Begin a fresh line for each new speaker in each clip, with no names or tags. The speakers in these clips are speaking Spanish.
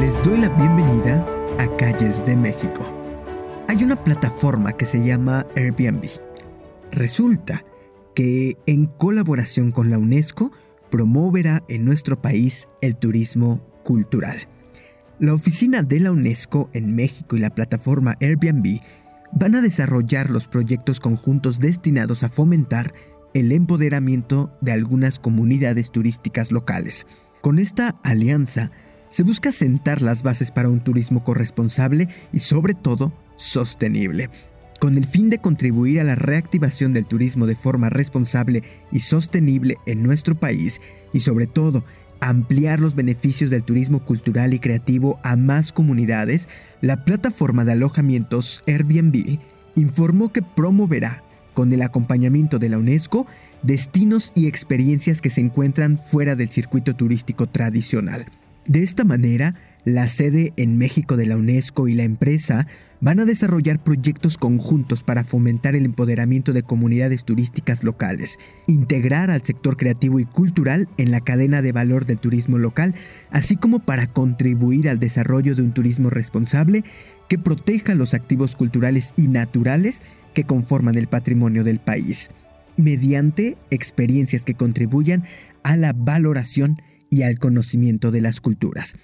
Les doy la bienvenida a Calles de México. Hay una plataforma que se llama Airbnb. Resulta que en colaboración con la UNESCO promoverá en nuestro país el turismo cultural. La oficina de la UNESCO en México y la plataforma Airbnb van a desarrollar los proyectos conjuntos destinados a fomentar el empoderamiento de algunas comunidades turísticas locales. Con esta alianza, se busca sentar las bases para un turismo corresponsable y sobre todo sostenible, con el fin de contribuir a la reactivación del turismo de forma responsable y sostenible en nuestro país y sobre todo ampliar los beneficios del turismo cultural y creativo a más comunidades, la plataforma de alojamientos Airbnb informó que promoverá, con el acompañamiento de la UNESCO, destinos y experiencias que se encuentran fuera del circuito turístico tradicional. De esta manera, la sede en México de la UNESCO y la empresa van a desarrollar proyectos conjuntos para fomentar el empoderamiento de comunidades turísticas locales, integrar al sector creativo y cultural en la cadena de valor del turismo local, así como para contribuir al desarrollo de un turismo responsable que proteja los activos culturales y naturales que conforman el patrimonio del país, mediante experiencias que contribuyan a la valoración y al conocimiento de las culturas.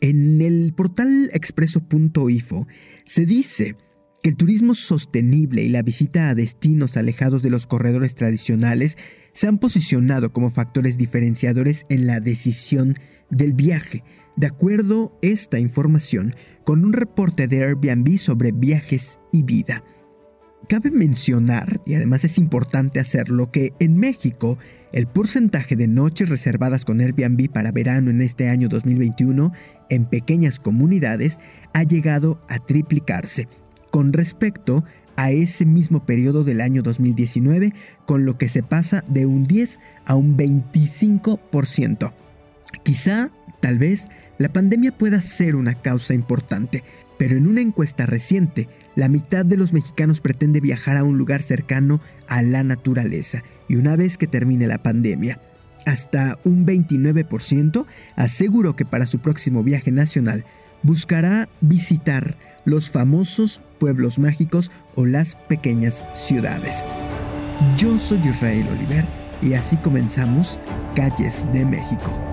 En el portal expreso.info se dice que el turismo sostenible y la visita a destinos alejados de los corredores tradicionales se han posicionado como factores diferenciadores en la decisión del viaje, de acuerdo esta información con un reporte de Airbnb sobre viajes y vida. Cabe mencionar, y además es importante hacerlo, que en México el porcentaje de noches reservadas con Airbnb para verano en este año 2021 en pequeñas comunidades ha llegado a triplicarse con respecto a ese mismo periodo del año 2019, con lo que se pasa de un 10 a un 25%. Quizá, tal vez, la pandemia pueda ser una causa importante, pero en una encuesta reciente, la mitad de los mexicanos pretende viajar a un lugar cercano a la naturaleza y una vez que termine la pandemia, hasta un 29% aseguró que para su próximo viaje nacional buscará visitar los famosos pueblos mágicos o las pequeñas ciudades. Yo soy Israel Oliver y así comenzamos Calles de México.